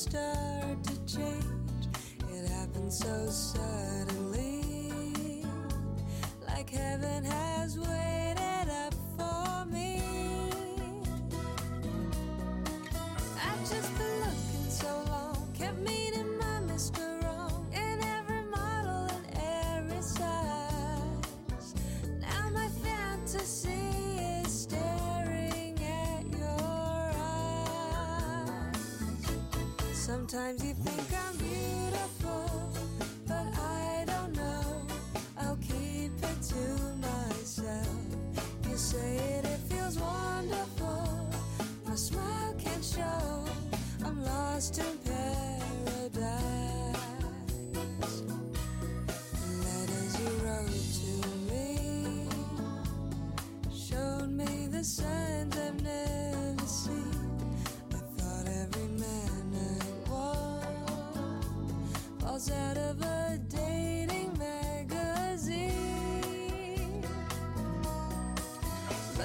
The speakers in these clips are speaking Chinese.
start to change. It happened so suddenly, like heaven has waited Sometimes you think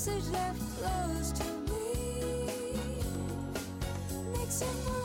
message that flows to me. Makes it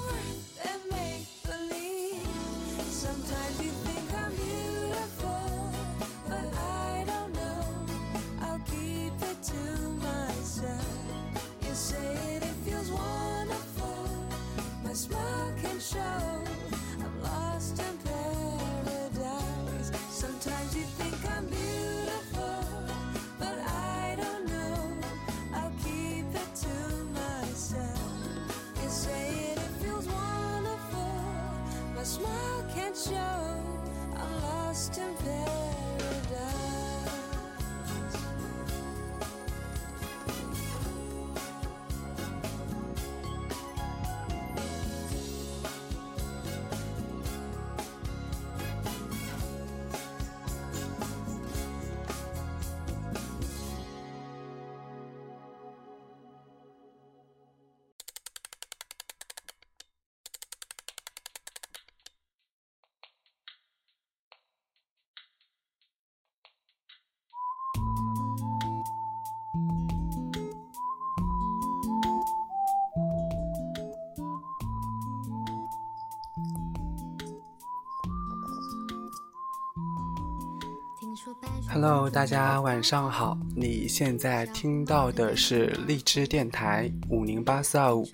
Hello，大家晚上好。你现在听到的是荔枝电台五零八四二五。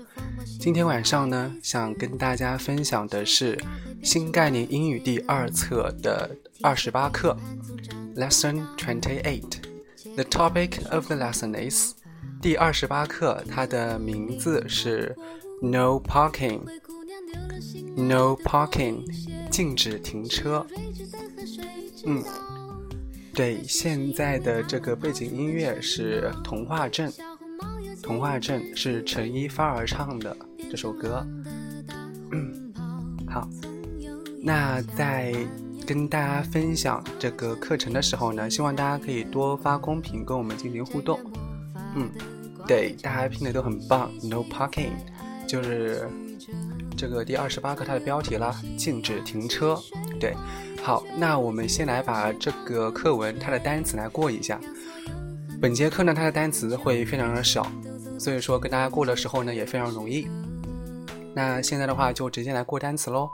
今天晚上呢，想跟大家分享的是新概念英语第二册的二十八课，Lesson Twenty Eight。The topic of the lesson is 第二十八课，它的名字是 No Parking。No parking，禁止停车。嗯，对，现在的这个背景音乐是《童话镇》，《童话镇》是陈一发儿唱的这首歌。嗯，好，那在跟大家分享这个课程的时候呢，希望大家可以多发公屏跟我们进行互动。嗯，对，大家拼的都很棒。No parking，就是这个第二十八课它的标题啦，禁止停车。对，好，那我们先来把这个课文它的单词来过一下。本节课呢，它的单词会非常的少，所以说跟大家过的时候呢也非常容易。那现在的话就直接来过单词喽。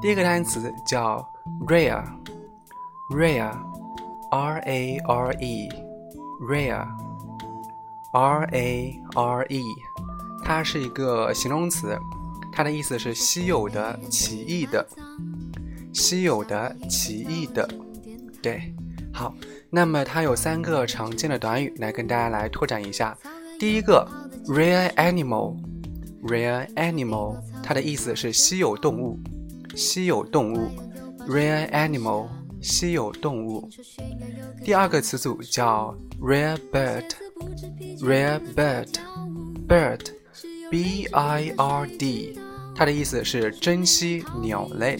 第一个单词叫 rare，rare，r a r e，rare，r a r e，它是一个形容词，它的意思是稀有的、奇异的。稀有的、奇异的，对，好，那么它有三个常见的短语，来跟大家来拓展一下。第一个，rare animal，rare animal，它的意思是稀有动物，稀有动物，rare animal，稀有动物。第二个词组叫 rare bird，rare bird，bird，b i r d，它的意思是珍稀鸟类，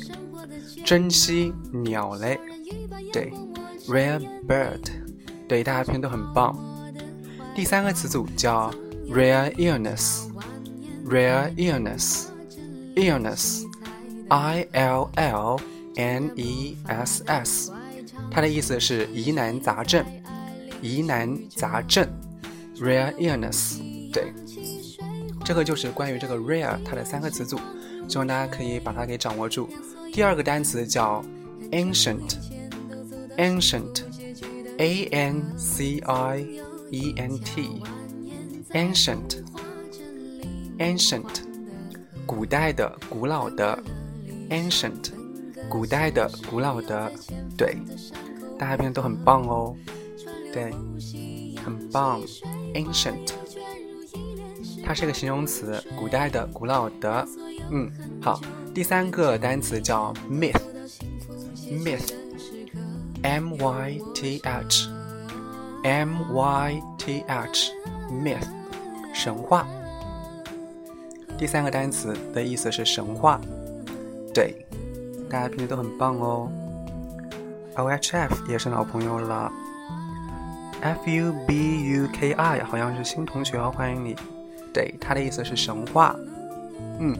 珍惜鸟类，对。Rare bird，对大家篇都很棒。第三个词组叫 rare illness，rare illness，illness，I L L N E S S，它的意思是疑难杂症，疑难杂症，rare illness，对，这个就是关于这个 rare 它的三个词组，希望大家可以把它给掌握住。第二个单词叫 ancient。ancient, a n c i e n t, ancient, ancient，古代的、古老的，ancient，古代的、古老的，对，大家变得都很棒哦，对，很棒，ancient，它是个形容词，古代的、古老的，嗯，好，第三个单词叫 myth，myth。M Y T H M Y T H myth 神话。第三个单词的意思是神话，对，大家平时都很棒哦。O H F 也是老朋友了。F U B U K I 好像是新同学哦，欢迎你。对，它的意思是神话。嗯，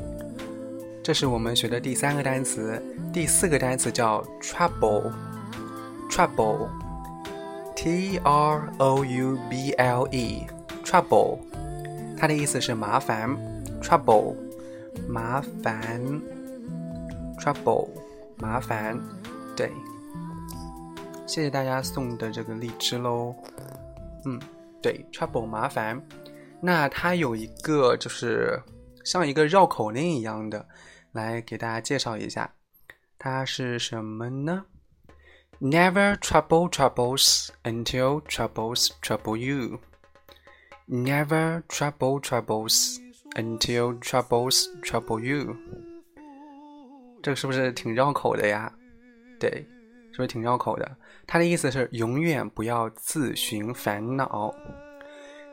这是我们学的第三个单词。第四个单词叫 trouble。trouble，t r o u b l e，trouble，它的意思是麻烦，trouble，麻烦，trouble，麻烦，对，谢谢大家送的这个荔枝喽，嗯，对，trouble 麻烦，那它有一个就是像一个绕口令一样的，来给大家介绍一下，它是什么呢？Never trouble troubles until troubles trouble you. Never trouble troubles until troubles trouble you. 这个是不是挺绕口的呀？对，是不是挺绕口的？它的意思是永远不要自寻烦恼。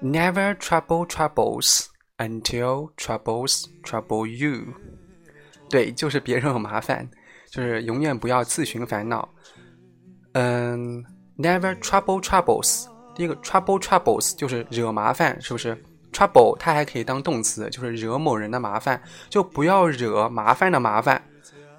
Never trouble troubles until troubles trouble you. 对，就是别惹麻烦，就是永远不要自寻烦恼。嗯，never trouble troubles。第一个 trouble troubles 就是惹麻烦，是不是？trouble 它还可以当动词，就是惹某人的麻烦，就不要惹麻烦的麻烦。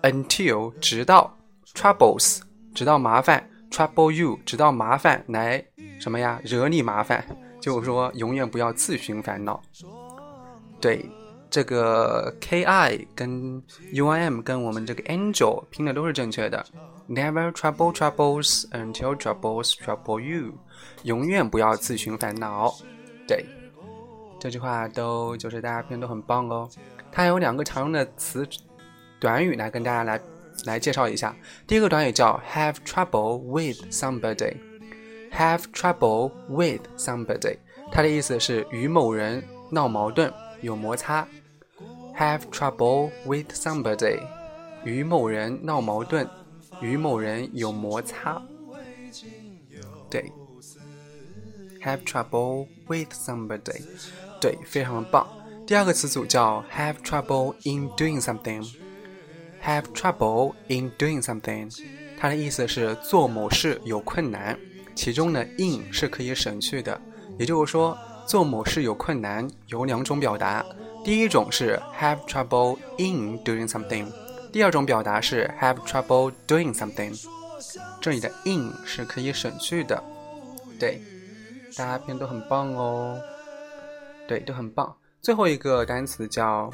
until 直到 troubles 直到麻烦 trouble you 直到麻烦来什么呀？惹你麻烦，就是说永远不要自寻烦恼。对，这个 k i 跟 u i m 跟我们这个 angel 拼的都是正确的。Never trouble troubles until troubles trouble you，永远不要自寻烦恼。对，这句话都就是大家篇都很棒哦。它有两个常用的词短语来跟大家来来介绍一下。第一个短语叫 have trouble with somebody，have trouble with somebody，它的意思是与某人闹矛盾有摩擦。Have trouble with somebody，与某人闹矛盾。与某人有摩擦，对，have trouble with somebody，对，非常的棒。第二个词组叫 have trouble in doing something，have trouble in doing something，它的意思是做某事有困难，其中呢 in 是可以省去的，也就是说做某事有困难有两种表达，第一种是 have trouble in doing something。第二种表达是 have trouble doing something，这里的 in 是可以省去的，对，大家篇都很棒哦，对，都很棒。最后一个单词叫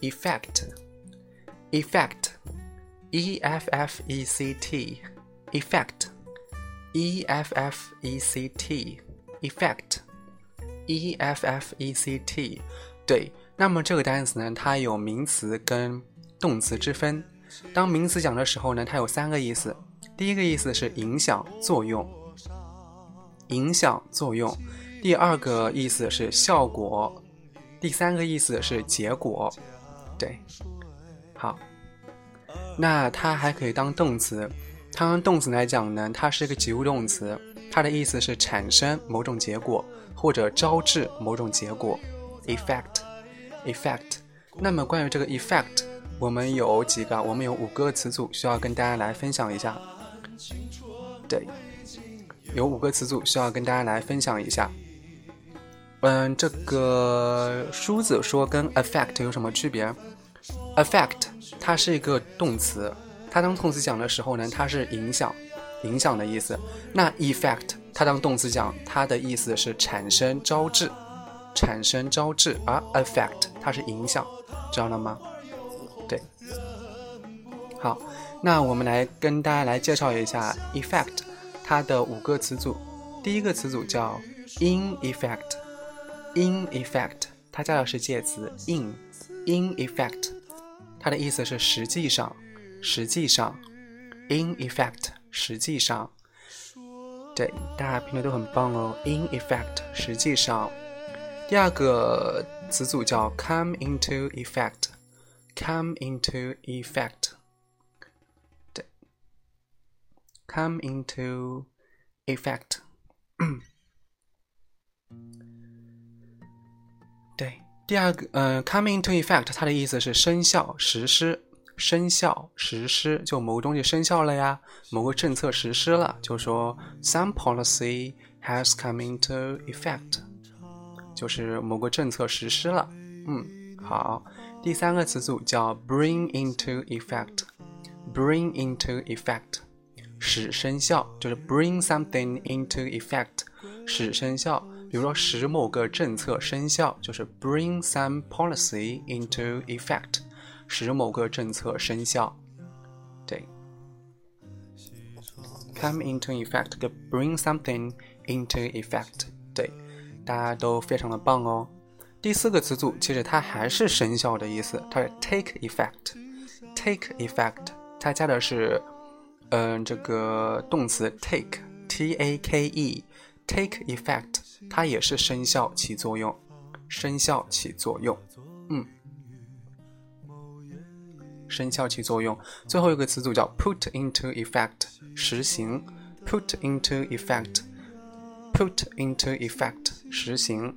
effect，effect，e f f e c t，effect，e f f e c t，effect，e f f e c t，对， 那么这个单词呢，它有名词跟动词之分，当名词讲的时候呢，它有三个意思。第一个意思是影响、作用；影响、作用。第二个意思是效果，第三个意思是结果。对，好，那它还可以当动词。它当动词来讲呢，它是一个及物动词，它的意思是产生某种结果或者招致某种结果。effect effect，。那么关于这个 effect，我们有几个？我们有五个词组需要跟大家来分享一下。对，有五个词组需要跟大家来分享一下。嗯，这个梳子说跟 affect 有什么区别？affect 它是一个动词，它当动词讲的时候呢，它是影响、影响的意思。那 effect 它当动词讲，它的意思是产生、招致、产生、招致，而 affect 它是影响，知道了吗？对。好，那我们来跟大家来介绍一下 effect 它的五个词组。第一个词组叫 in effect。In effect，它加的是介词 in。In effect，它的意思是实际上，实际上。In effect，实际上。对，大家评的都很棒哦。In effect，实际上。第二个词组叫 come into effect。Come into effect。对，come into effect。对，第二个，呃，come into effect，它的意思是生效、实施、生效、实施，就某个东西生效了呀，某个政策实施了，就说 some policy has come into effect， 就是某个政策实施了。嗯，好，第三个词组叫 bring into effect，bring into effect，使生效，就是 bring something into effect，使生效。比如说，使某个政策生效，就是 bring some policy into effect，使某个政策生效。对，come into effect 跟 bring something into effect，对，大家都非常的棒哦。第四个词组其实它还是生效的意思，它是 take effect，take effect，它加的是嗯这个动词 take，t a k e，take effect。它也是生效起作用，生效起作用，嗯，生效起作用。最后一个词组叫 put into effect，实行，put into effect，put into effect，实行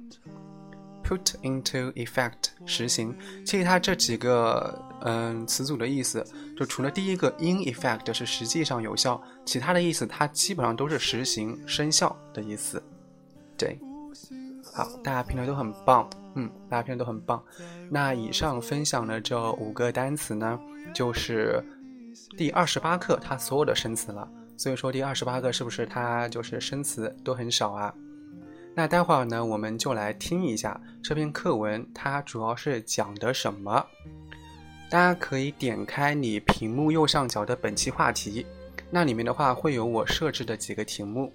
，put into effect，实行。其实它这几个嗯词组的意思，就除了第一个 in effect 是实际上有效，其他的意思它基本上都是实行生效的意思。对，好，大家评论都很棒，嗯，大家评论都很棒。那以上分享的这五个单词呢，就是第二十八课它所有的生词了。所以说第二十八课是不是它就是生词都很少啊？那待会儿呢，我们就来听一下这篇课文它主要是讲的什么。大家可以点开你屏幕右上角的本期话题，那里面的话会有我设置的几个题目。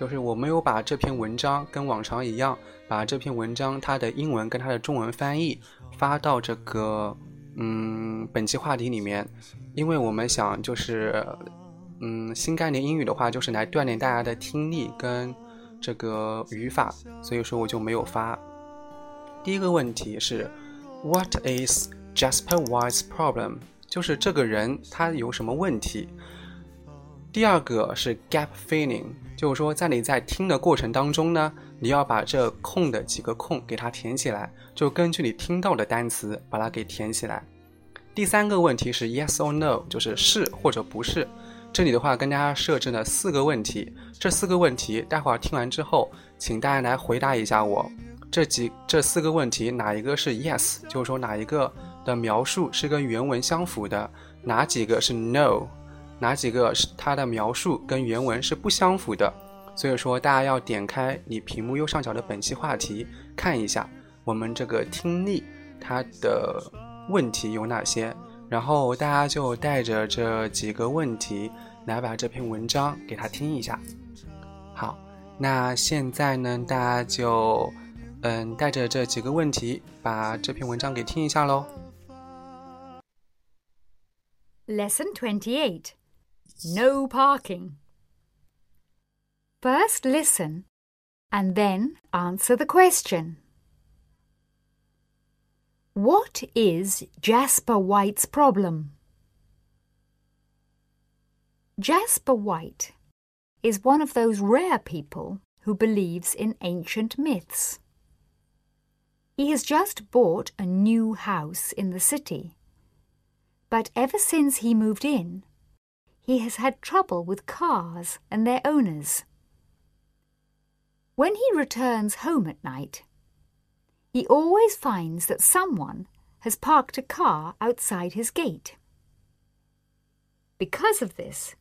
就是我没有把这篇文章跟往常一样，把这篇文章它的英文跟它的中文翻译发到这个嗯本期话题里面，因为我们想就是嗯新概念英语的话就是来锻炼大家的听力跟这个语法，所以说我就没有发。第一个问题是，What is Jasper White's problem？就是这个人他有什么问题？第二个是 gap filling。就是说，在你在听的过程当中呢，你要把这空的几个空给它填起来，就根据你听到的单词把它给填起来。第三个问题是 yes or no，就是是或者不是。这里的话跟大家设置了四个问题，这四个问题待会儿听完之后，请大家来回答一下我。这几这四个问题哪一个是 yes，就是说哪一个的描述是跟原文相符的，哪几个是 no。哪几个是它的描述跟原文是不相符的？所以说大家要点开你屏幕右上角的本期话题，看一下我们这个听力它的问题有哪些，然后大家就带着这几个问题来把这篇文章给它听一下。好，那现在呢，大家就嗯带着这几个问题把这篇文章给听一下喽。Lesson Twenty Eight. No parking. First listen and then answer the question. What is Jasper White's problem? Jasper White is one of those rare people who believes in ancient myths. He has just bought a new house in the city. But ever since he moved in, he has had trouble with cars and their owners. When he returns home at night, he always finds that someone has parked a car outside his gate. Because of this,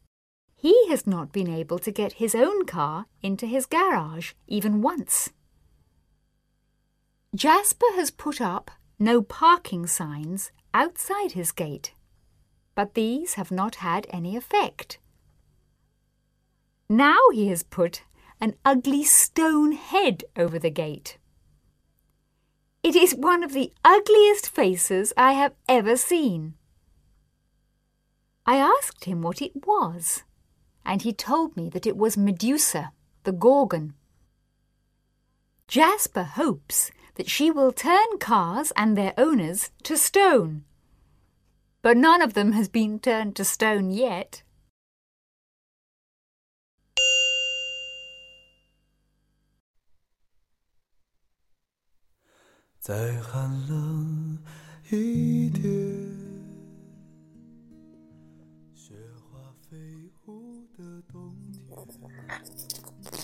he has not been able to get his own car into his garage even once. Jasper has put up no parking signs outside his gate, but these have not had any effect. Now he has put an ugly stone head over the gate. It is one of the ugliest faces I have ever seen. I asked him what it was, and he told me that it was Medusa, the Gorgon. Jasper hopes that she will turn cars and their owners to stone. But none of them has been turned to stone yet. 再寒冷一点，雪花飞舞的冬天。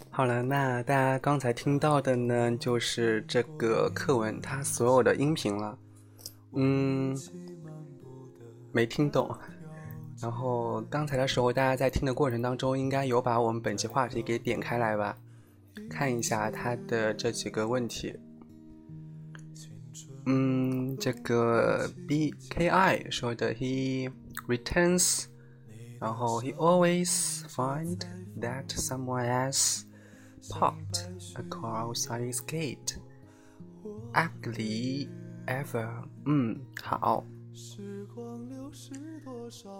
好了，那大家刚才听到的呢，就是这个课文它所有的音频了。嗯，没听懂。然后刚才的时候，大家在听的过程当中，应该有把我们本期话题给点开来吧，看一下它的这几个问题。嗯，这个 B K I 说的，He returns，然后 He always find that someone else parked a car outside his gate. Ugly ever，嗯，好，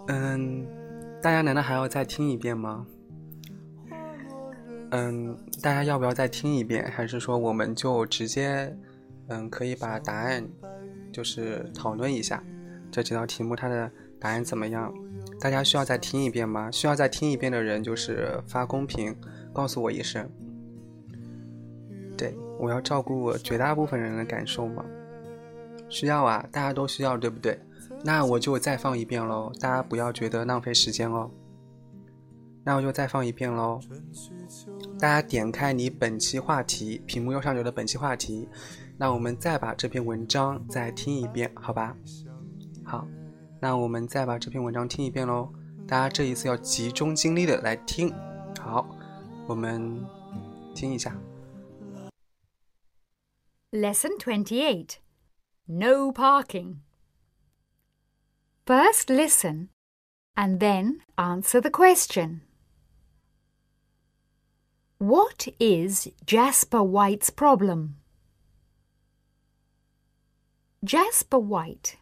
嗯，大家难道还要再听一遍吗？嗯，大家要不要再听一遍？还是说我们就直接？嗯，可以把答案就是讨论一下这几道题目它的答案怎么样？大家需要再听一遍吗？需要再听一遍的人就是发公屏告诉我一声。对我要照顾绝大部分人的感受嘛，需要啊，大家都需要，对不对？那我就再放一遍喽，大家不要觉得浪费时间哦。那我就再放一遍喽，大家点开你本期话题屏幕右上角的本期话题。那我们再把这篇文章再听一遍，好吧？好，那我们再把这篇文章听一遍喽。大家这一次要集中精力的来听。好，我们听一下。Lesson 28 No Parking. First listen and then answer the question. What is Jasper White's problem? Jasper White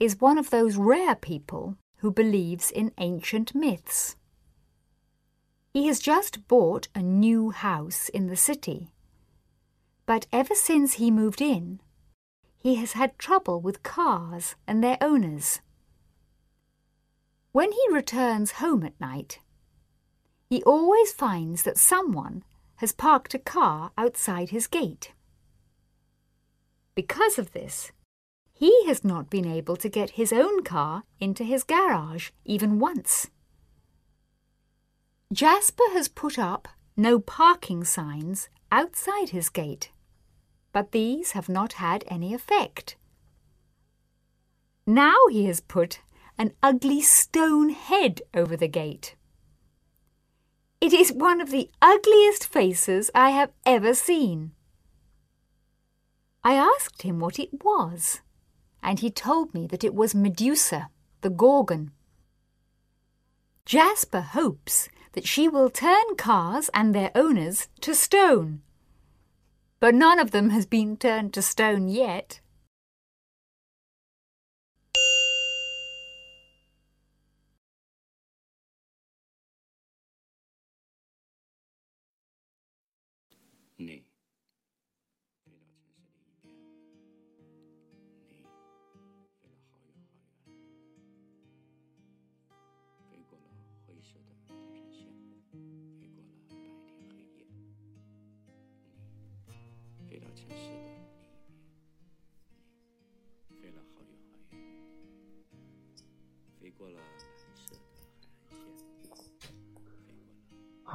is one of those rare people who believes in ancient myths. He has just bought a new house in the city. But ever since he moved in, he has had trouble with cars and their owners. When he returns home at night, he always finds that someone has parked a car outside his gate. Because of this, he has not been able to get his own car into his garage even once. Jasper has put up no parking signs outside his gate, but these have not had any effect. Now he has put an ugly stone head over the gate. It is one of the ugliest faces I have ever seen. I asked him what it was and he told me that it was Medusa, the Gorgon. Jasper hopes that she will turn cars and their owners to stone. But none of them has been turned to stone yet.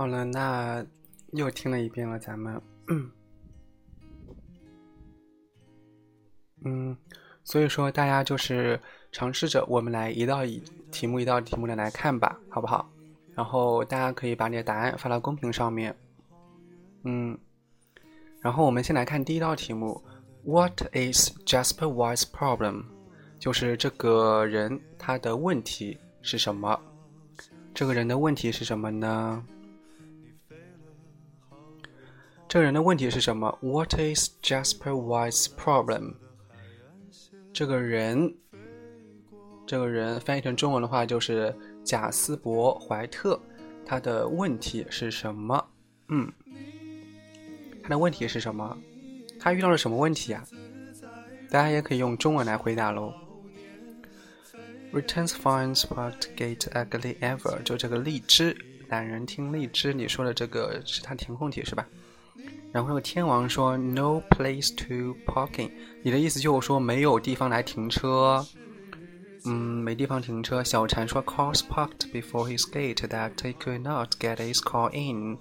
好了，那又听了一遍了，咱们，嗯，所以说大家就是尝试着，我们来一道一题目一道题目的来看吧，好不好？然后大家可以把你的答案发到公屏上面，嗯，然后我们先来看第一道题目，What is Jasper White's problem？就是这个人他的问题是什么？这个人的问题是什么呢？这个人的问题是什么？What is Jasper White's problem？这个人，这个人翻译成中文的话就是贾斯伯·怀特，他的问题是什么？嗯，他的问题是什么？他遇到了什么问题啊？大家也可以用中文来回答喽。Returns finds what gate ugly ever，就这个荔枝，懒人听荔枝，你说的这个是他填空题是吧？然后那个天王说 “No place to parking”，你的意思就是说没有地方来停车。嗯，没地方停车。小禅说 “Cars parked before his gate that he could not get his car in”。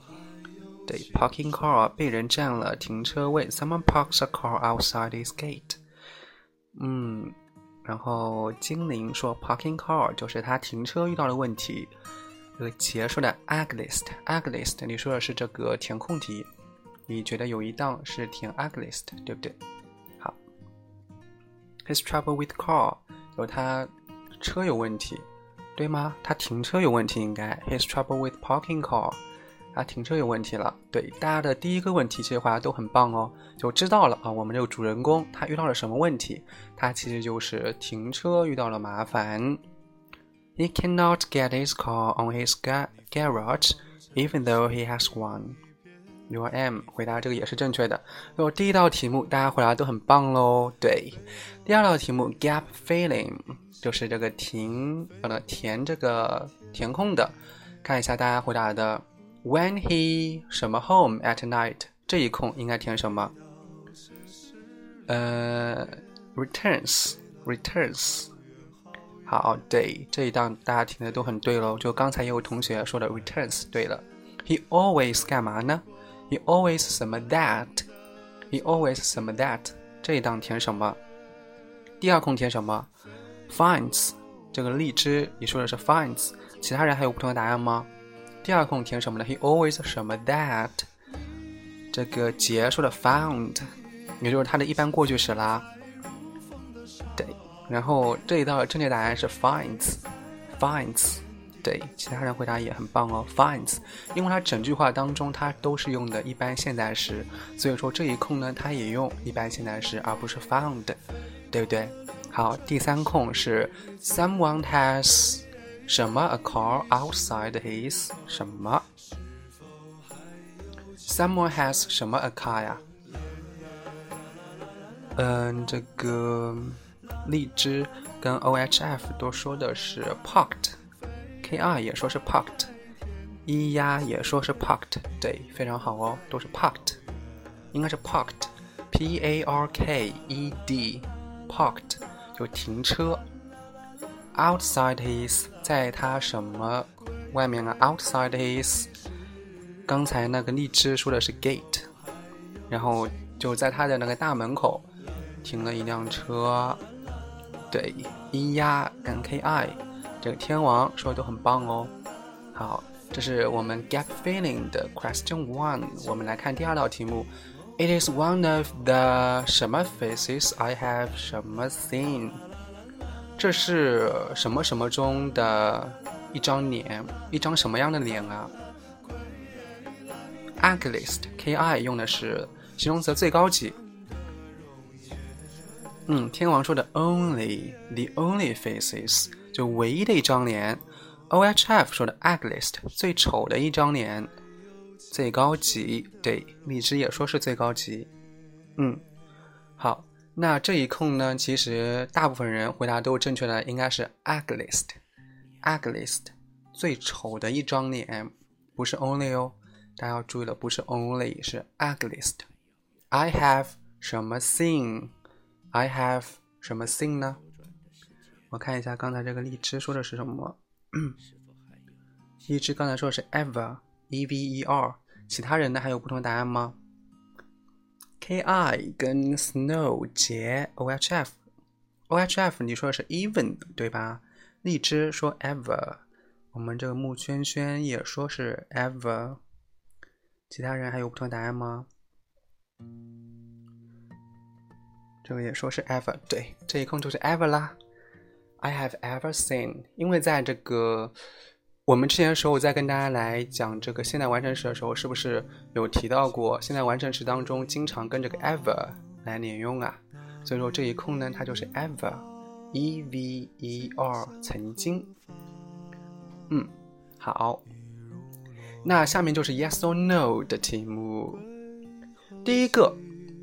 对，parking car 被人占了停车位。Someone parks a car outside his gate。嗯，然后精灵说 “Parking car” 就是他停车遇到的问题。这个结束的 “ugliest”，ugliest，你说的是这个填空题。你觉得有一档是填 ugliest，对不对？好，his trouble with car 有他车有问题，对吗？他停车有问题，应该 his trouble with parking car，他停车有问题了。对，大家的第一个问题其实回答都很棒哦，就知道了啊。我们这个主人公他遇到了什么问题？他其实就是停车遇到了麻烦。He cannot get his car on his garage, even though he has one. Your am 回答这个也是正确的。就第一道题目，大家回答都很棒喽。对，第二道题目 gap filling 就是这个停呃填这个填空的。看一下大家回答的，When he 什么 home at night 这一空应该填什么？呃，returns returns。好，对这一档大家填的都很对喽。就刚才也有同学说的 returns 对了。He always 干嘛呢？He always 什么 that，He always 什么 that，这一档填什么？第二空填什么？Finds 这个荔枝，你说的是 finds，其他人还有不同的答案吗？第二空填什么呢？He always 什么 that，这个杰说的 found，也就是它的一般过去时啦。对，然后这一道正确答案是 finds，finds。对，其他人回答也很棒哦，finds，因为它整句话当中它都是用的一般现在时，所以说这一空呢，它也用一般现在时，而不是 found，对不对？好，第三空是 someone has 什么 a car outside his 什么？someone has 什么 a car 呀？嗯，这个荔枝跟 OHF 都说的是 parked。K R 也说是 parked，一呀也说是 parked，对，非常好哦，都是 parked，应该是 parked，P A R K E D，parked 就停车。Outside his 在他什么外面啊？Outside his，刚才那个荔枝说的是 gate，然后就在他的那个大门口停了一辆车，对，一呀跟 K I。这个天王说的都很棒哦。好，这是我们 gap filling 的 question one。我们来看第二道题目。It is one of the 什么 faces I have 什么 seen。这是什么什么中的一张脸，一张什么样的脸啊？Ugliest，K I 用的是形容词最高级。嗯，天王说的 only，the only faces。就唯一的一张脸，OHF 说的 ugliest 最丑的一张脸，最高级。对，荔枝也说是最高级。嗯，好，那这一空呢，其实大部分人回答都正确的，应该是 ugliest，ugliest 最丑的一张脸，不是 only 哦，大家要注意了，不是 only，是 ugliest。I have 什么 thing？I have 什么 thing 呢？我看一下刚才这个荔枝说的是什么。荔枝刚才说的是 ever，e v e r，其他人呢还有不同答案吗？K I 跟 snow 结 o h f，o h f 你说的是 even 对吧？荔枝说 ever，我们这个木圈圈也说是 ever，其他人还有不同答案吗？这个也说是 ever，对，这一空就是 ever 啦。I have ever seen，因为在这个我们之前的时候，我在跟大家来讲这个现在完成时的时候，是不是有提到过现在完成时当中经常跟这个 ever 来连用啊？所以说这一空呢，它就是 ever，e v e r，曾经。嗯，好，那下面就是 yes or no 的题目。第一个，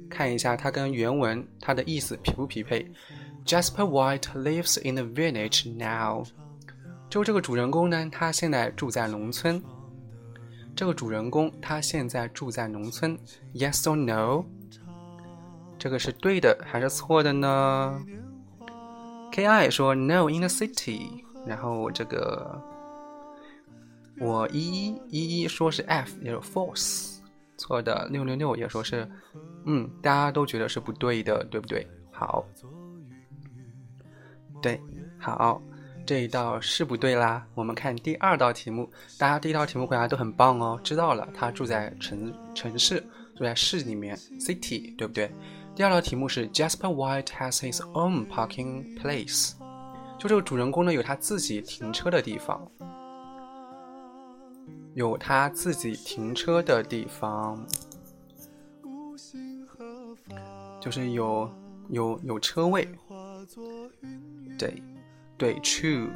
看一下它跟原文它的意思匹不匹配。Jasper White lives in the village now。就这个主人公呢，他现在住在农村。这个主人公他现在住在农村。Yes or no？这个是对的还是错的呢？Ki 说 No in the city。然后这个我一一一一说是 F，也是 false，错的。六六六也说是，嗯，大家都觉得是不对的，对不对？好。对，好，这一道是不对啦。我们看第二道题目，大家第一道题目回答都很棒哦，知道了，他住在城城市，住在市里面，city，对不对？第二道题目是 Jasper White has his own parking place，就这个主人公呢有他自己停车的地方，有他自己停车的地方，就是有有有车位。对，对，true，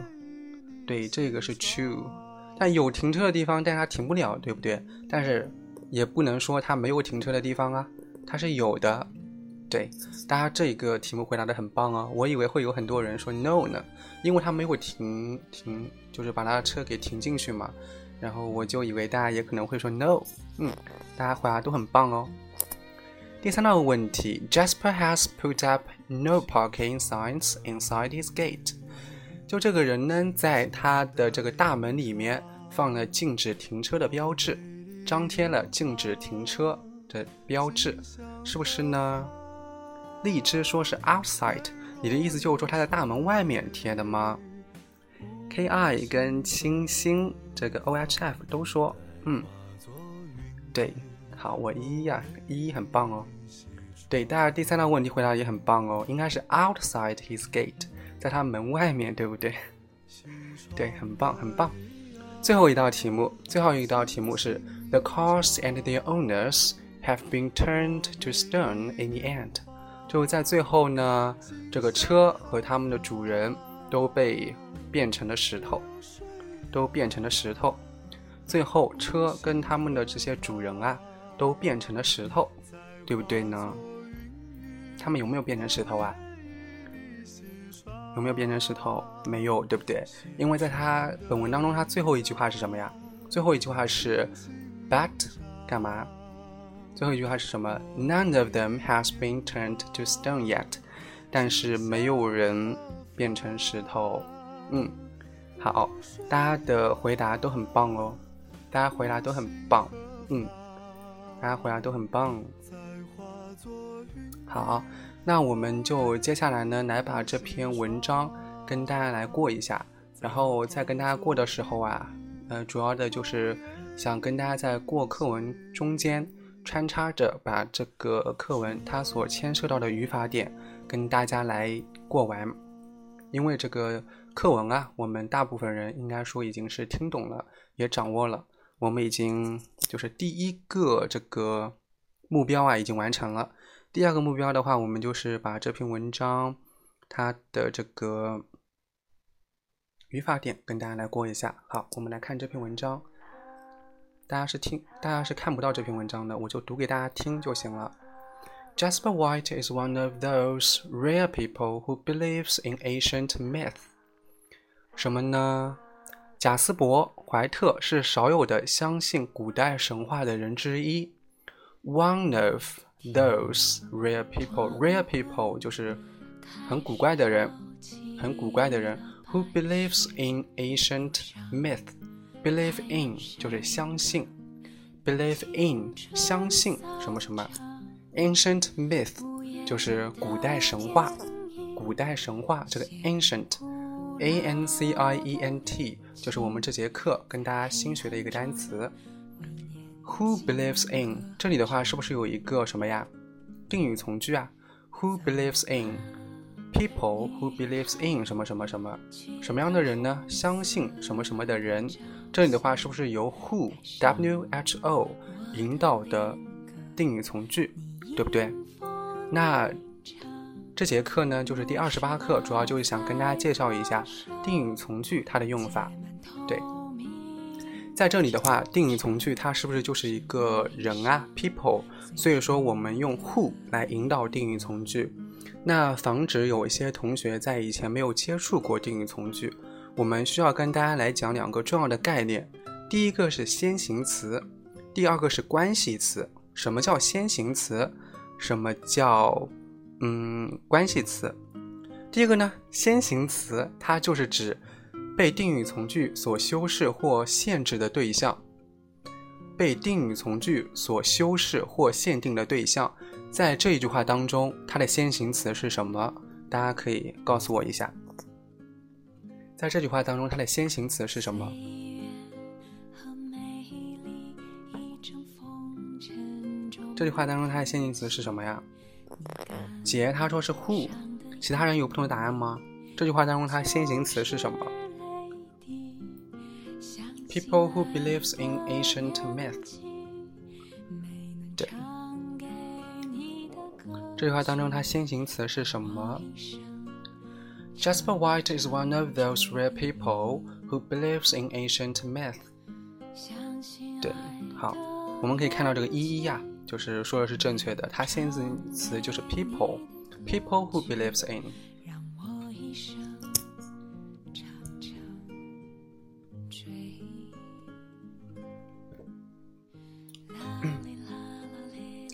对，这个是 true，但有停车的地方，但是它停不了，对不对？但是也不能说它没有停车的地方啊，它是有的。对，大家这个题目回答的很棒哦，我以为会有很多人说 no 呢，因为他没有停停，就是把他的车给停进去嘛，然后我就以为大家也可能会说 no，嗯，大家回答都很棒哦。第三道问题，Jasper has put up no parking signs inside his gate。就这个人呢，在他的这个大门里面放了禁止停车的标志，张贴了禁止停车的标志，是不是呢？荔枝说是 outside，你的意思就是说他在大门外面贴的吗？K I 跟清新这个 O H F 都说，嗯，对。好，我一呀，一很棒哦。对，大家第三道问题回答也很棒哦，应该是 outside his gate，在他门外面对不对？对，很棒，很棒。最后一道题目，最后一道题目是 The cars and their owners have been turned to stone in the end。就在最后呢，这个车和他们的主人都被变成了石头，都变成了石头。最后，车跟他们的这些主人啊。都变成了石头，对不对呢？他们有没有变成石头啊？有没有变成石头？没有，对不对？因为在他本文当中，他最后一句话是什么呀？最后一句话是，but 干嘛？最后一句话是什么？None of them has been turned to stone yet。但是没有人变成石头。嗯，好，大家的回答都很棒哦，大家回答都很棒。嗯。大家回答都很棒，好，那我们就接下来呢，来把这篇文章跟大家来过一下。然后在跟大家过的时候啊，呃，主要的就是想跟大家在过课文中间穿插着把这个课文它所牵涉到的语法点跟大家来过完。因为这个课文啊，我们大部分人应该说已经是听懂了，也掌握了。我们已经就是第一个这个目标啊，已经完成了。第二个目标的话，我们就是把这篇文章它的这个语法点跟大家来过一下。好，我们来看这篇文章。大家是听，大家是看不到这篇文章的，我就读给大家听就行了。Jasper White is one of those rare people who believes in ancient myth。什么呢？贾斯伯·怀特是少有的相信古代神话的人之一。One of those rare people. Rare people 就是很古怪的人，很古怪的人。Who believes in ancient myth? Believe in 就是相信，believe in 相信什么什么。Ancient myth 就是古代神话，古代神话这个 ancient，a n c i e n t 就是我们这节课跟大家新学的一个单词。Who believes in？这里的话是不是有一个什么呀？定语从句啊？Who believes in people who believes in 什么什么什么？什么样的人呢？相信什么什么的人？这里的话是不是由 who w h o 引导的定语从句，对不对？那这节课呢，就是第二十八课，主要就是想跟大家介绍一下定语从句它的用法，对。在这里的话，定语从句它是不是就是一个人啊，people？所以说我们用 who 来引导定语从句。那防止有一些同学在以前没有接触过定语从句，我们需要跟大家来讲两个重要的概念。第一个是先行词，第二个是关系词。什么叫先行词？什么叫嗯关系词？第一个呢，先行词它就是指。被定语从句所修饰或限制的对象，被定语从句所修饰或限定的对象，在这一句话当中，它的先行词是什么？大家可以告诉我一下。在这句话当中，它的先行词是什么？这句话当中，它的先行词是什么呀？杰他说是 who，其他人有不同的答案吗？这句话当中，它先行词是什么 ？People who believes in ancient myths。对，这句话当中，它先行词是什么？Jasper White is one of those rare people who believes in ancient myths。对，好，我们可以看到这个一一呀，就是说的是正确的，它先行词就是 people，people who believes in。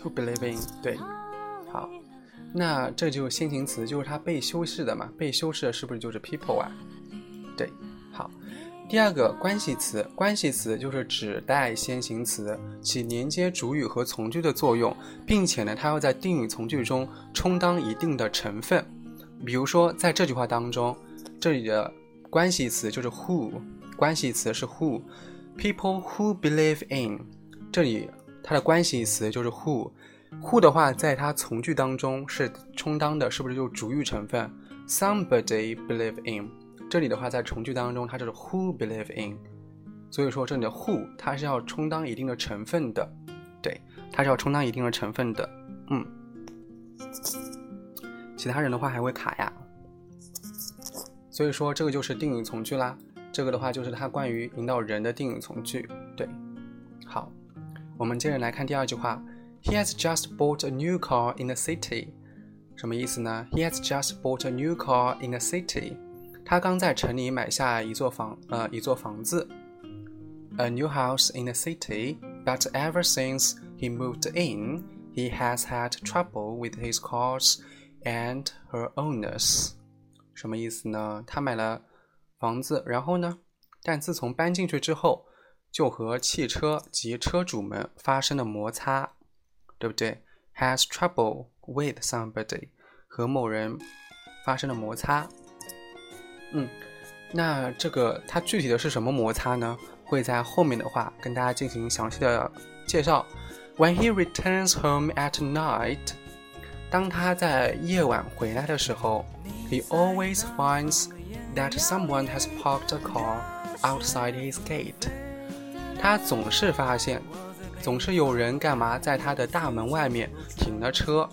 Believe in 对，好，那这就先行词，就是它被修饰的嘛，被修饰的是不是就是 people 啊？对，好，第二个关系词，关系词就是指代先行词，起连接主语和从句的作用，并且呢，它要在定语从句中充当一定的成分。比如说在这句话当中，这里的关系词就是 who，关系词是 who，people who believe in，这里它的关系词就是 who。who 的话，在它从句当中是充当的，是不是就主语成分？Somebody believe in，这里的话在从句当中它就是 who believe in，所以说这里的 who 它是要充当一定的成分的，对，它是要充当一定的成分的，嗯。其他人的话还会卡呀，所以说这个就是定语从句啦，这个的话就是它关于引导人的定语从句，对。好，我们接着来看第二句话。He has just bought a new car in the city，什么意思呢？He has just bought a new car in the city，他刚在城里买下一座房，呃，一座房子。A new house in the city, but ever since he moved in, he has had trouble with his cars and her owners。什么意思呢？他买了房子，然后呢？但自从搬进去之后， 就和汽车及车主们发生了摩擦。对不对？Has trouble with somebody，和某人发生了摩擦。嗯，那这个它具体的是什么摩擦呢？会在后面的话跟大家进行详细的介绍。When he returns home at night，当他在夜晚回来的时候，he always finds that someone has parked a car outside his gate。他总是发现。总是有人干嘛在他的大门外面停了车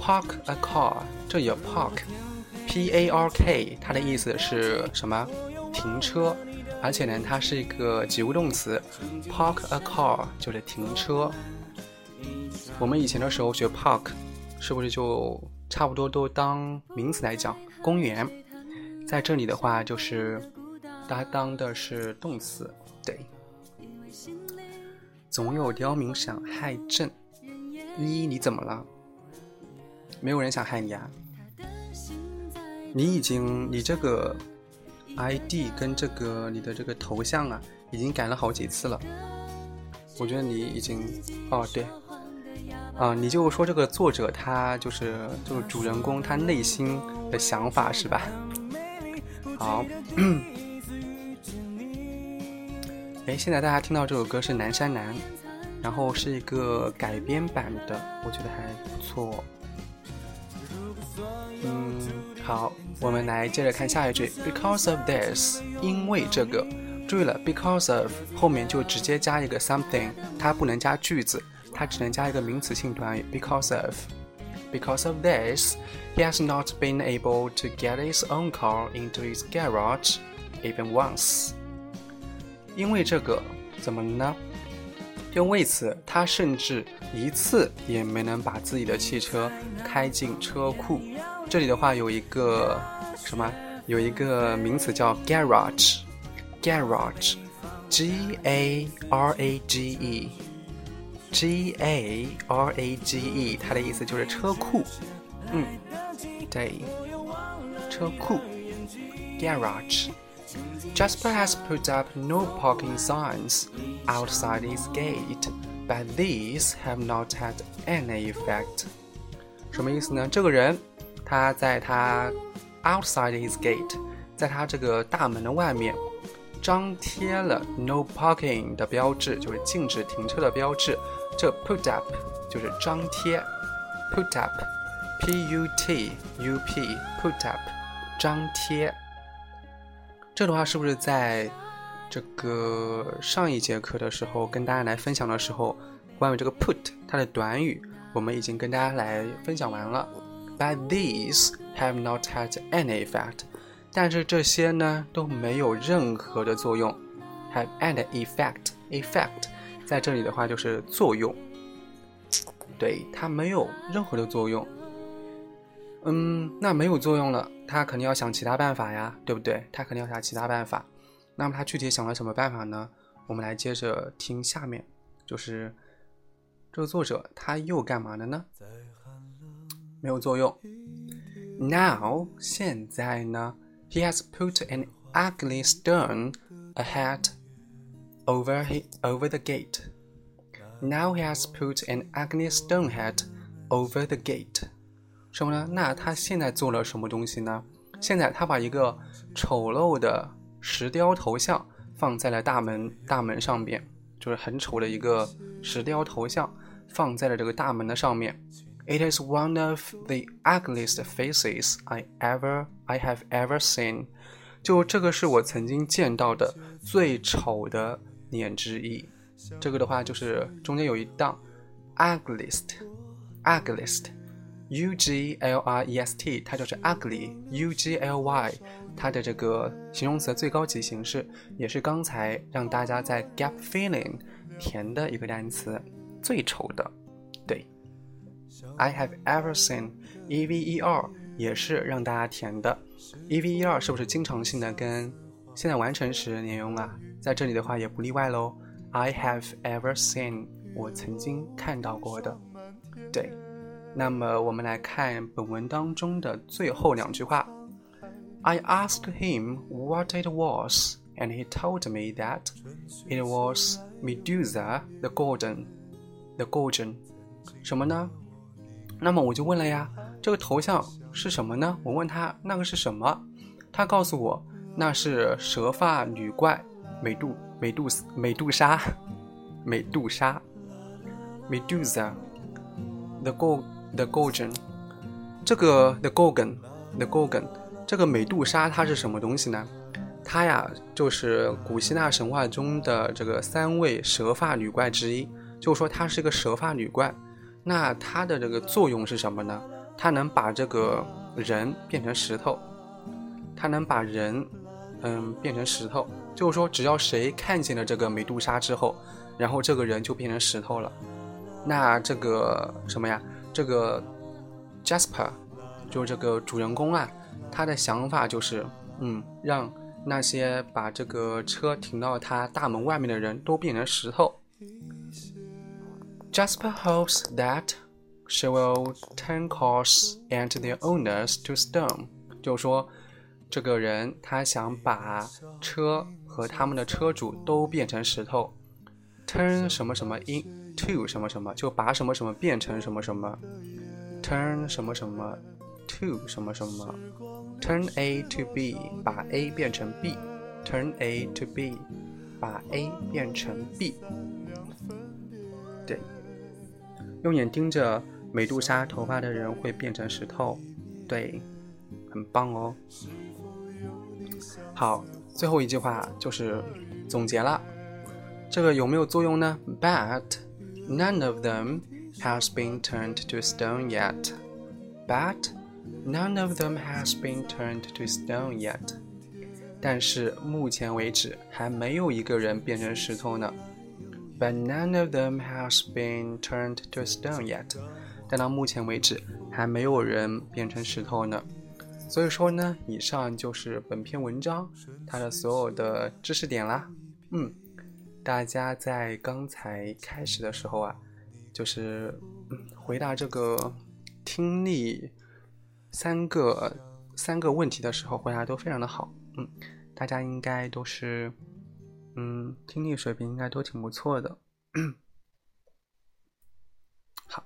，park a car，这里 park，p a r k，它的意思是什么？停车，而且呢，它是一个及物动词，park a car 就是停车。我们以前的时候学 park，是不是就差不多都当名词来讲？公园，在这里的话就是它当的是动词，对。总有刁民想害朕，依依，你怎么了？没有人想害你啊！你已经，你这个 ID 跟这个你的这个头像啊，已经改了好几次了。我觉得你已经，哦对，啊，你就说这个作者他就是就是主人公他内心的想法是吧？好，哎，现在大家听到这首歌是《南山南》，然后是一个改编版的，我觉得还不错。嗯，好，我们来接着看下一句，because of this，因为这个。注意了，because of 后面就直接加一个 something，它不能加句子，它只能加一个名词性短语。because of。Because of this, he has not been able to get his own car into his garage even once. 因为这个，怎么呢？就为此，他甚至一次也没能把自己的汽车开进车库。这里的话有一个什么？有一个名词叫 garage。garage, G A R A G E, G A R A G E，它的意思就是车库。嗯，对，车库，garage。Jasper has put up no parking signs outside his gate, but these have not had any effect. 什么意思呢？这个人他在他 outside his gate，在他这个大门的外面。张贴了 “No Parking” 的标志，就是禁止停车的标志。这 “put up” 就是张贴，“put up”，P-U-T-U-P，“put up”，张贴。 这的话是不是在这个上一节课的时候跟大家来分享的时候，关于这个 “put” 它的短语，我们已经跟大家来分享完了。But these have not had any effect. 但是这些呢都没有任何的作用，have an effect，effect，在这里的话就是作用，对它没有任何的作用。嗯，那没有作用了，他肯定要想其他办法呀，对不对？他肯定要想其他办法。那么他具体想了什么办法呢？我们来接着听下面，就是这个作者他又干嘛了呢？没有作用。Now，现在呢？He has put an ugly stone ahead over he, over the gate. Now he has put an ugly stone head over the gate. 什么呢？那他现在做了什么东西呢？现在他把一个丑陋的石雕头像放在了大门大门上边，就是很丑的一个石雕头像放在了这个大门的上面。It is one of the ugliest faces I ever I have ever seen。就这个是我曾经见到的最丑的脸之一。这个的话就是中间有一档，ugliest，ugliest U G L I E S T，它就是 ugly，u g l y，它的这个形容词最高级形式，也是刚才让大家在 gap filling 填的一个单词，最丑的。对 I have ever seen E V E R 也是让大家填的，E V E R 是不是经常性的跟现在完成时连用啊？在这里的话也不例外喽。I have ever seen 我曾经看到过的，对。那么我们来看本文当中的最后两句话。I asked him what it was, and he told me that it was Medusa the golden, the golden，什么呢？那么我就问了呀，这个头像是什么呢？我问他那个是什么，他告诉我那是蛇发女怪美杜美杜斯美杜莎美杜莎 Medusa，the gold the Gorgon，这个 the Gorgon the Gorgon 这个美杜莎它是什么东西呢？它呀就是古希腊神话中的这个三位蛇发女怪之一，就说它是一个蛇发女怪。那它的这个作用是什么呢？它能把这个人变成石头，它能把人，嗯，变成石头。就是说，只要谁看见了这个美杜莎之后，然后这个人就变成石头了。那这个什么呀？这个 Jasper，就这个主人公啊，他的想法就是，嗯，让那些把这个车停到他大门外面的人都变成石头。Jasper hopes that she will turn cars and their owners to stone。就说这个人他想把车和他们的车主都变成石头，turn 什么什么 in to 什么什么，就把什么什么变成什么什么，turn 什么什么 to 什么什么，turn A to B，把 A 变成 B，turn A to B，把 A 变成 B。对，用眼盯着美杜莎头发的人会变成石头，对，很棒哦。好，最后一句话就是总结了，这个有没有作用呢？But none of them has been turned to stone yet. But none of them has been turned to stone yet. 但是目前为止还没有一个人变成石头呢。But none of them has been turned to stone yet. 但到目前为止还没有人变成石头呢。所以说呢，以上就是本篇文章它的所有的知识点啦。嗯， 大家在刚才开始的时候啊，就是回答这个听力三个三个问题的时候，回答都非常的好。嗯，大家应该都是嗯听力水平应该都挺不错的。好，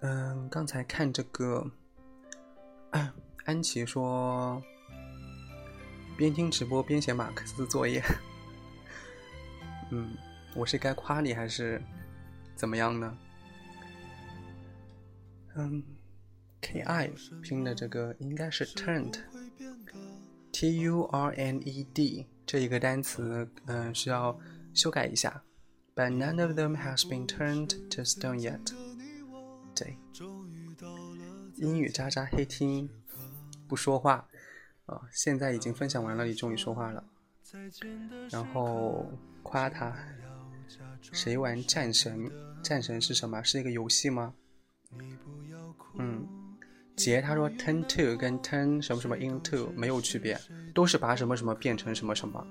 嗯，刚才看这个。安琪说：“边听直播边写马克思作业。”嗯，我是该夸你还是怎么样呢？嗯，K I 拼的这个应该是 turned，T U R N E D 这一个单词，嗯，需要修改一下。But none of them has been turned to stone yet。对，英语渣渣黑听。不说话，啊，现在已经分享完了，你终于说话了。然后夸他，谁玩战神？战神是什么？是一个游戏吗？嗯，杰他说 turn to 跟 turn 什么什么 into 没有区别，都是把什么什么变成什么什么。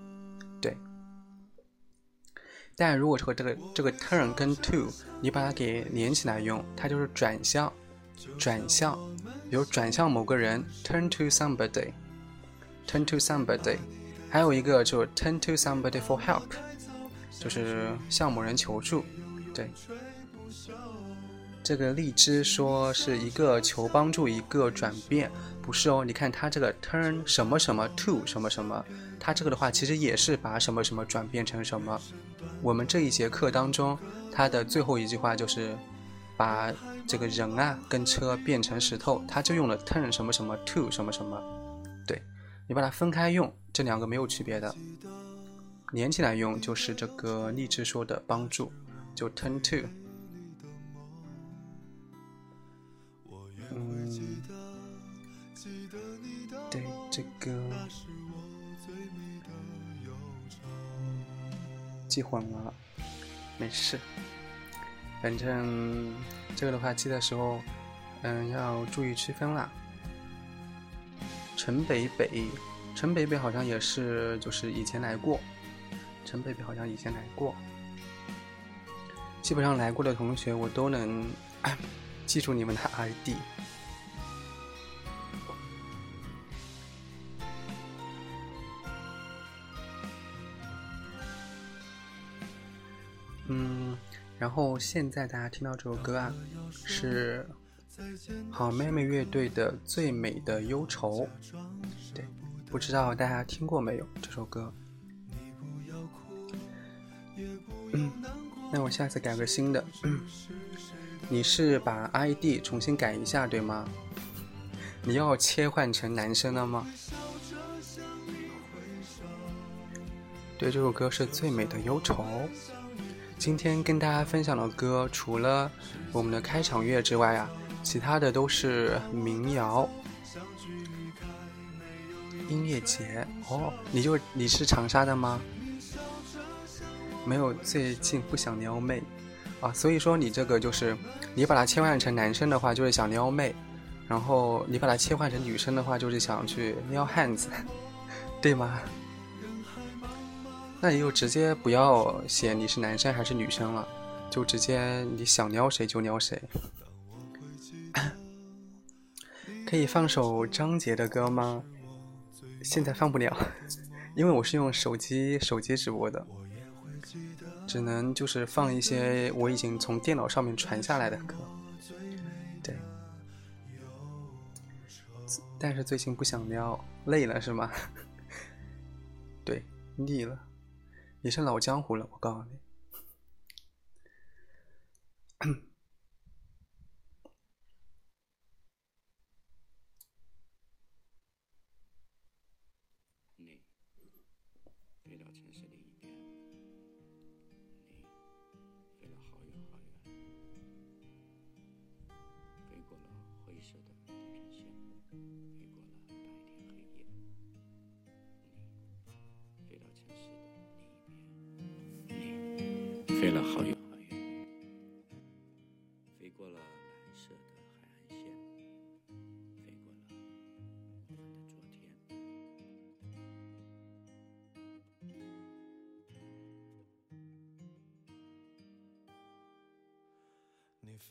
对。但如果说这个这个 turn 跟 to 你把它给连起来用，它就是转向，转向。比如转向某个人，turn to somebody，turn to somebody，还有一个就是 turn to somebody for help，就是向某人求助。对，这个荔枝说是一个求帮助，一个转变，不是哦。你看它这个 turn 什么什么 to 什么什么，它这个的话其实也是把什么什么转变成什么。我们这一节课当中，它的最后一句话就是把。这个人啊，跟车变成石头，他就用了 turn 什么什么 to 什么什么，你把它分开用，这两个没有区别的，连起来用就是这个励志说的帮助，就 turn to。嗯，对这个记混了，没事。反正这个的话，记的时候，嗯，要注意区分啦。陈北北，陈北北好像也是，就是以前来过。陈北北好像以前来过，基本上来过的同学，我都能记住你们的 ID。嗯。然后现在大家听到这首歌啊，是好妹妹乐队的《最美的忧愁》。对，不知道大家听过没有这首歌？嗯，那我下次改个新的。你是把 ID 重新改一下对吗？你要切换成男生了吗？对，这首歌是最美的忧愁。今天跟大家分享的歌，除了我们的开场乐之外啊，其他的都是民谣。音乐节哦，你就你是长沙的吗？没有，最近不想撩妹啊，所以说你这个就是你把它切换成男生的话，就是想撩妹；然后你把它切换成女生的话，就是想去撩汉子，对吗？那你就直接不要写你是男生还是女生了，就直接你想撩谁就撩谁。可以放首张杰的歌吗？现在放不了，因为我是用手机手机直播的，只能就是放一些我已经从电脑上面传下来的歌。对，但是最近不想撩，累了是吗？对，腻了，你是老江湖了，我告诉。你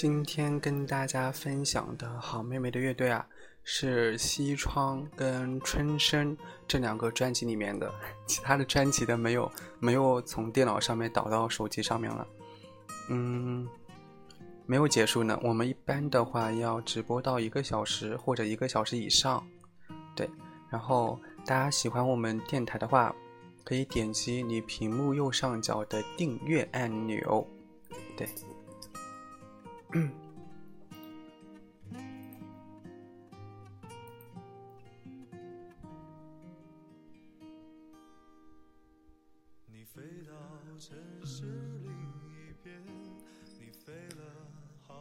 今天跟大家分享的好妹妹的乐队啊，是西窗跟春生这两个专辑里面的，其他的专辑的没有没有从电脑上面导到手机上面了。嗯，没有结束呢。我们一般的话要直播到一个小时或者一个小时以上，对。然后大家喜欢我们电台的话，可以点击你屏幕右上角的订阅按钮，对。你飞到城市另一边，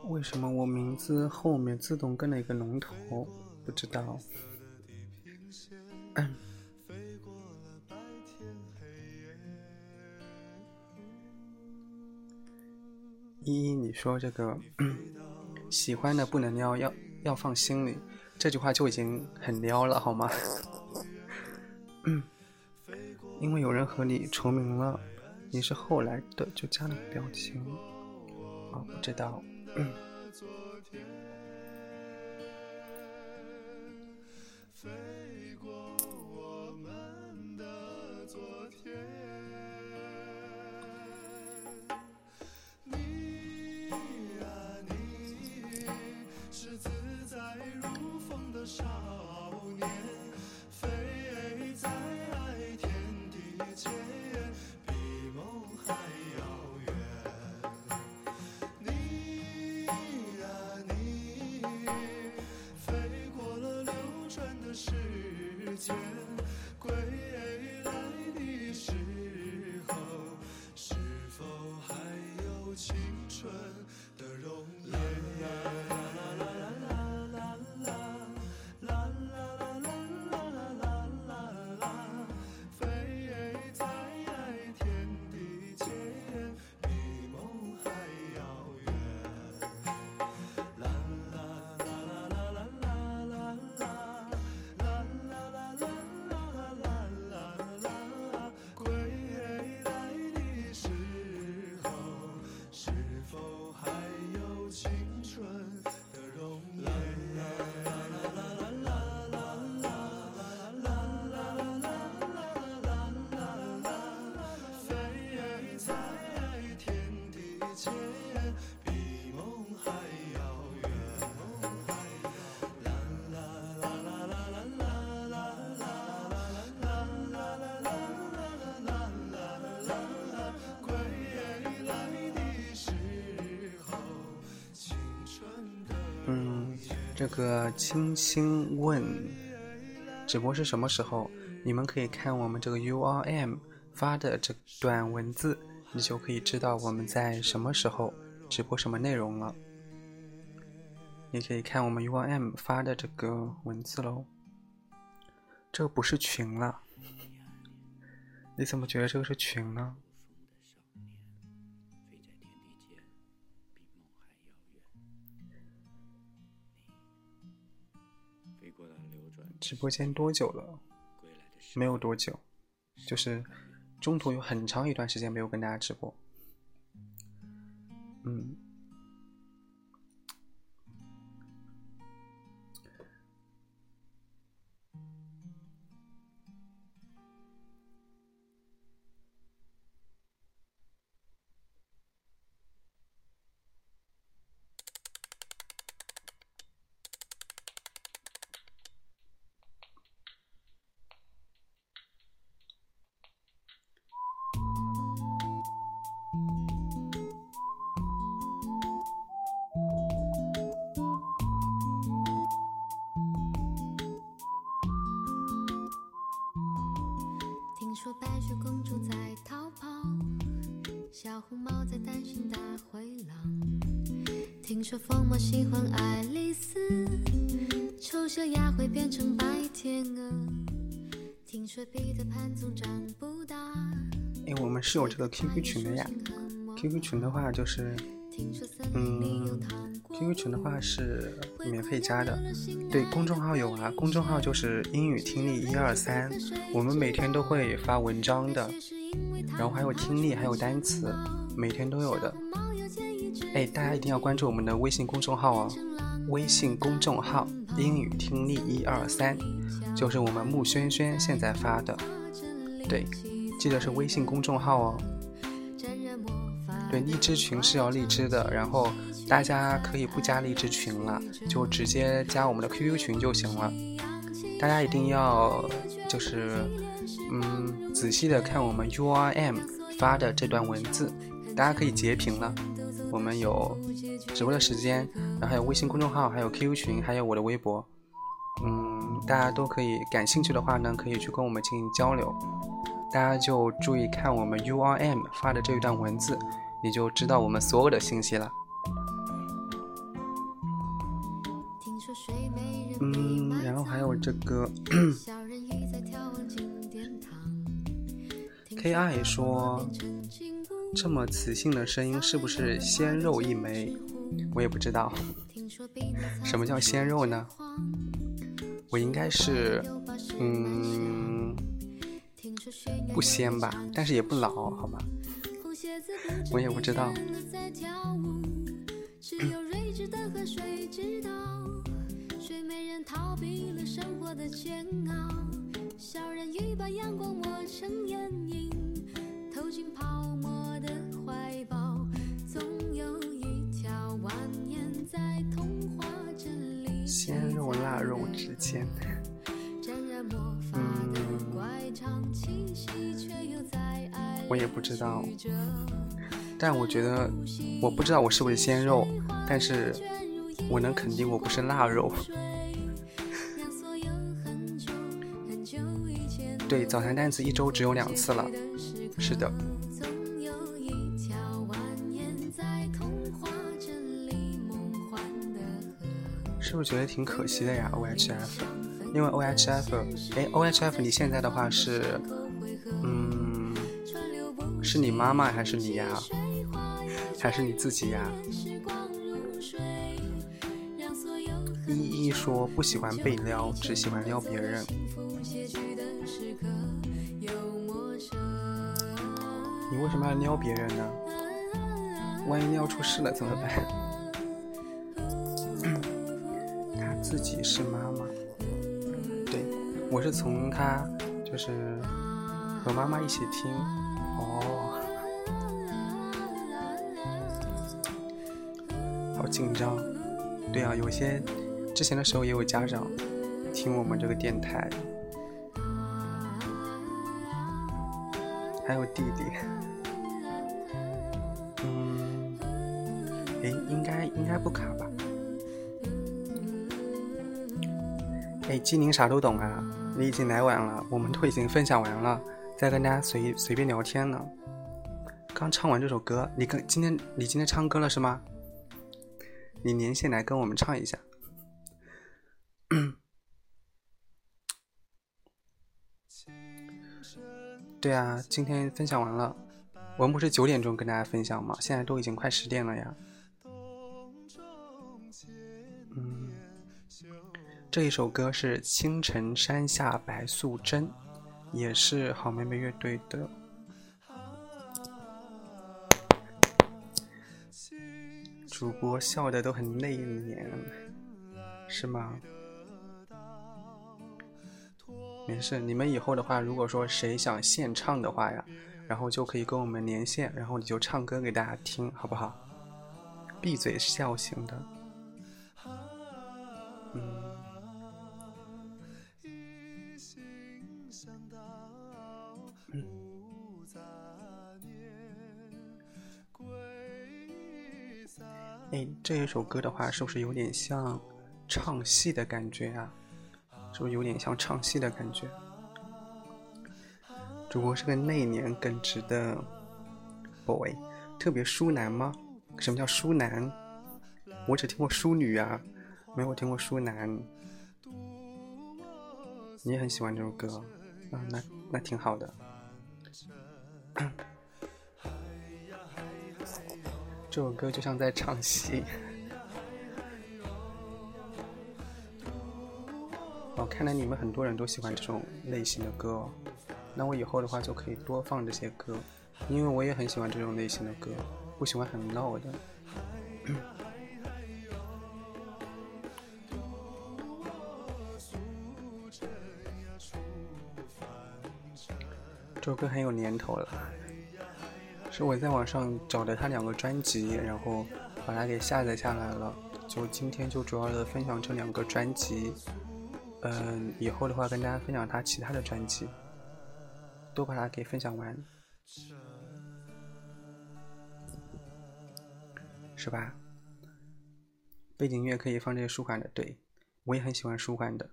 为什么我名字后面自动跟了一个龙头？不知道。嗯依依，你说这个喜欢的不能撩，要要放心里，这句话就已经很撩了，好吗？因为有人和你重名了，你是后来的，就加了个表情。啊，不知道。嗯这个轻轻问直播是什么时候？你们可以看我们这个 URM 发的这段文字，你就可以知道我们在什么时候直播什么内容了。你可以看我们 URM 发的这个文字喽。这个不是群了，你怎么觉得这个是群呢？直播间多久了？没有多久，就是中途有很长一段时间没有跟大家直播。嗯。说白雪公主在逃跑，小红帽在担心大灰狼。听说疯魔喜欢爱丽丝，丑小鸭会变成白天鹅。听说彼得潘总长不大。哎，我们是有这个 QQ 群的呀。QQ 群的话就是，嗯，QQ 群的话是免费加的。对，公众号有啊，公众号就是英语听力一二三，我们每天都会发文章的，然后还有听力，还有单词，每天都有的。哎，大家一定要关注我们的微信公众号哦，微信公众号英语听力一二三，就是我们穆轩轩现在发的。对，记得是微信公众号哦。对，荔枝群是要荔枝的，然后大家可以不加荔枝群了，就直接加我们的 QQ 群就行了。大家一定要就是嗯仔细的看我们 URM 发的这段文字，大家可以截屏了。我们有直播的时间，然后还有微信公众号，还有 QQ 群，还有我的微博。嗯，大家都可以感兴趣的话呢，可以去跟我们进行交流。大家就注意看我们 URM 发的这一段文字，你就知道我们所有的信息了。嗯，然后还有这个小人鱼在眺望金殿堂。KI 说，这么磁性的声音是不是鲜肉一枚？我也不知道什么叫鲜肉呢？我应该是，嗯，不鲜吧，但是也不老，好吧？红鞋子不我也不知道。知睡美人逃避了生活的煎熬，小人鱼把阳光抹成眼影，投进泡沫的怀抱，总有一条蜿蜒在童话镇里。鲜肉腊肉之间，沾染魔法的怪唱气息，却又在爱我也不知道。但我觉得，我不知道我是不是鲜肉，但是我能肯定我不是腊肉。对，早餐单词一周只有两次了。是的。是不是觉得挺可惜的呀？OHF，因为 OHF，哎，OHF 你现在的话是，嗯，是你妈妈还是你呀？还是你自己呀？一一说不喜欢被撩，只喜欢撩别人。你为什么要撩别人呢？万一撩出事了怎么办？他自己是妈妈，对我是从他就是和妈妈一起听哦，好紧张。对啊，有些之前的时候也有家长听我们这个电台，还有弟弟。嗯，诶，应该应该不卡吧？哎，鸡宁啥都懂啊！你已经来晚了，我们都已经分享完了，在跟大家随随便聊天呢。刚唱完这首歌，你跟今天你今天唱歌了是吗？你连线来跟我们唱一下。嗯 对啊，今天分享完了，我们不是九点钟跟大家分享吗？现在都已经快十点了呀。嗯，这一首歌是《青城山下白素贞》，也是好妹妹乐队的。主播笑的都很内敛，是吗？没事，你们以后的话，如果说谁想现唱的话呀，然后就可以跟我们连线，然后你就唱歌给大家听，好不好？闭嘴笑型的，嗯。哎，这一首歌的话，是不是有点像唱戏的感觉啊？是不是有点像唱戏的感觉？主播是个内敛耿直的 boy，特别淑男吗？什么叫淑男？我只听过淑女啊，没有听过淑男。你也很喜欢这首歌，啊，那那挺好的。这首歌就像在唱戏。哦，看来你们很多人都喜欢这种类型的歌哦。那我以后的话就可以多放这些歌，因为我也很喜欢这种类型的歌，不喜欢很闹的。这首歌很有年头了。是我在网上找的他两个专辑，然后把它给下载下来了。就今天就主要的分享这两个专辑，嗯，以后的话跟大家分享他其他的专辑，都把它给分享完，是吧？背景音乐可以放这些舒缓的，对我也很喜欢舒缓的。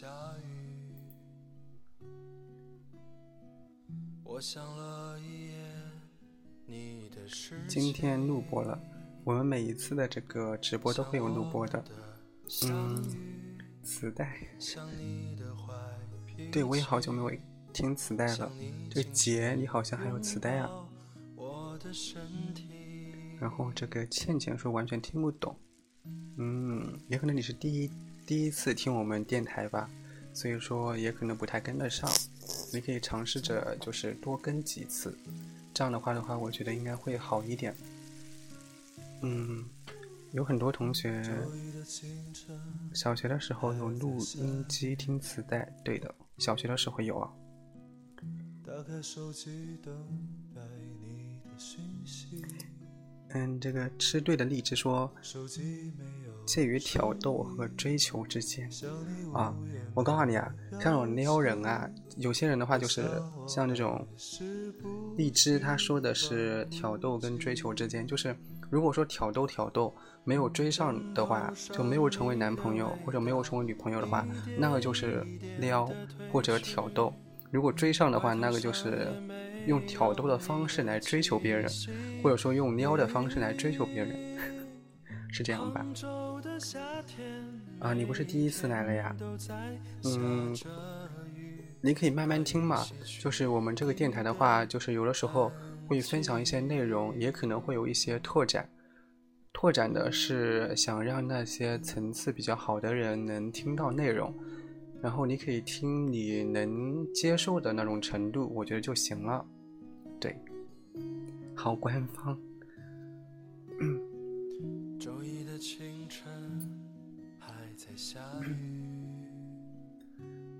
下雨，我想了一夜你的诗今天录播了，我们每一次的这个直播都会有录播的。嗯，磁带。对，我也好久没有听磁带了。这杰，你好像还有磁带啊。然后这个倩倩说完全听不懂。嗯，也可能你是第一第一次听我们电台吧，所以说也可能不太跟得上。你可以尝试着就是多跟几次，这样的话的话，我觉得应该会好一点。嗯，有很多同学小学的时候有录音机听磁带，对的，小学的时候有啊。嗯，这个吃对的荔枝说，手机没有介于挑逗和追求之间啊。我告诉你啊，像这种撩人啊，有些人的话就是像这种荔枝，他说的是挑逗跟追求之间，就是如果说挑逗挑逗没有追上的话，就没有成为男朋友或者没有成为女朋友的话，那个就是撩或者挑逗；如果追上的话，那个就是。用挑逗的方式来追求别人，或者说用撩的方式来追求别人，是这样吧？啊，你不是第一次来了呀？嗯，你可以慢慢听嘛。就是我们这个电台的话，就是有的时候会分享一些内容，也可能会有一些拓展。拓展的是想让那些层次比较好的人能听到内容。然后你可以听你能接受的那种程度，我觉得就行了。对，好官方。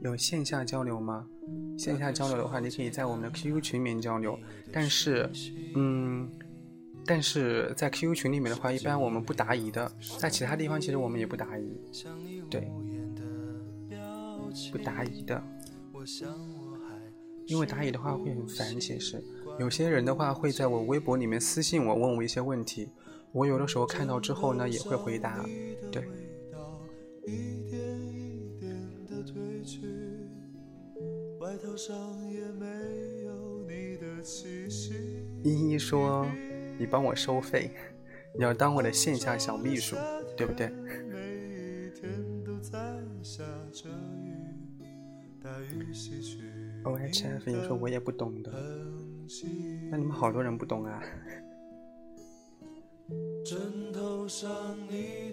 有线下交流吗？线下交流的话，你可以在我们的 QQ 群里面交流。但是，嗯。但是在 QQ 群里面的话，一般我们不答疑的，在其他地方其实我们也不答疑，对，不答疑的，因为答疑的话会很烦。其实有些人的话会在我微博里面私信我，问我一些问题，我有的时候看到之后呢也会回答，对。依依说：“你帮我收费，你要当我的线下小秘书，对不对？”OHF 你说：“我也不懂的。”那你们好多人不懂啊。枕头上你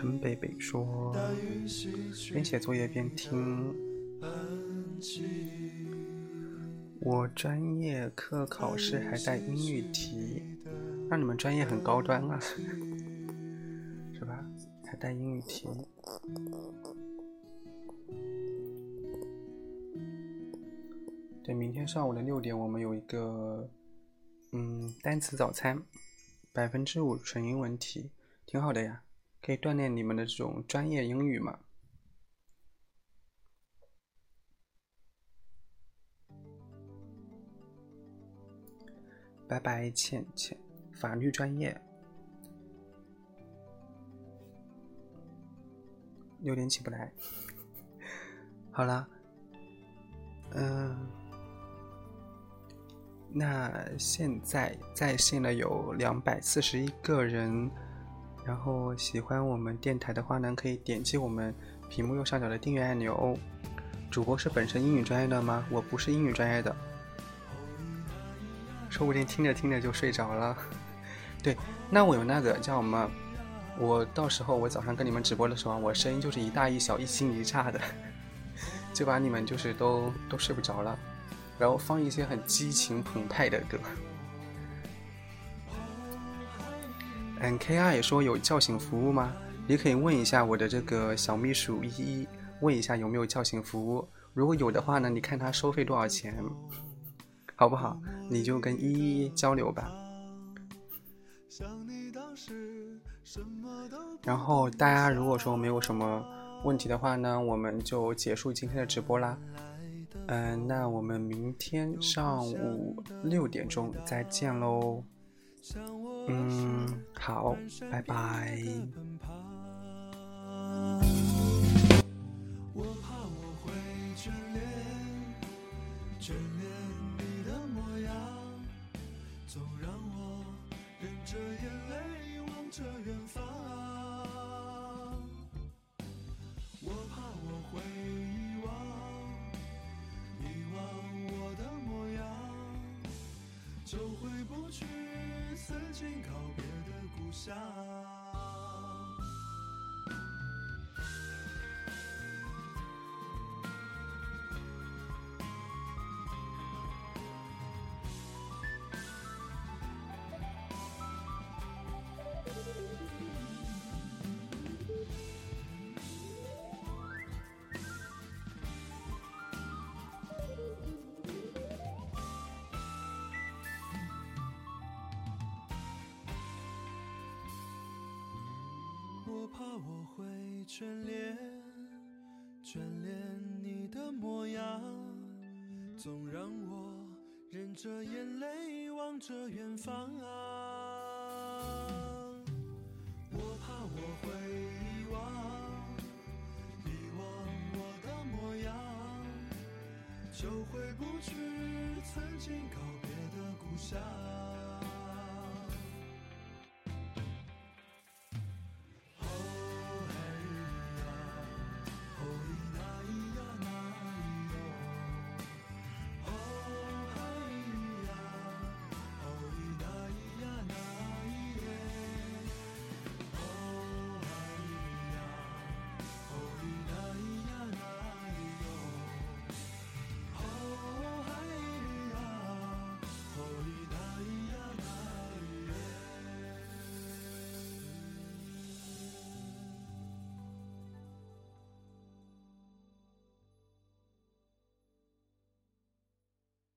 陈北北说，边写作业边听。我专业课考试还带英语题，那你们专业很高端啊。是吧？还带英语题。对，明天上午的六点，我们有一个嗯单词早餐，百分之五纯英文题，挺好的呀，可以锻炼你们的这种专业英语嘛。拜拜，倩倩，法律专业。六点起不来，好了，嗯，那现在在线的有两百四十一个人，然后喜欢我们电台的话呢，可以点击我们屏幕右上角的订阅按钮哦。主播是本身英语专业的吗？我不是英语专业的，说不定听着听着就睡着了。对，那我有那个叫什么？我到时候我早上跟你们直播的时候，我声音就是一大一小一惊一乍的，就把你们就是都都睡不着了，然后放一些很激情澎湃的歌。嗯，K R 也说有叫醒服务吗？你可以问一下我的这个小秘书依依，问一下有没有叫醒服务。如果有的话呢，你看他收费多少钱，好不好？你就跟依依交流吧。然后大家如果说没有什么问题的话呢，我们就结束今天的直播啦。嗯，那我们明天上午六点钟再见喽。嗯好拜拜。我怕我会眷恋眷恋你的模样总让我忍着眼泪望着远方我怕我会遗忘遗忘我的模样就回不去。曾经告别的故乡。怕我会眷恋，眷恋你的模样，总让我忍着眼泪望着远方啊。我怕我会遗忘，遗忘我的模样，就回不去曾经告别的故乡。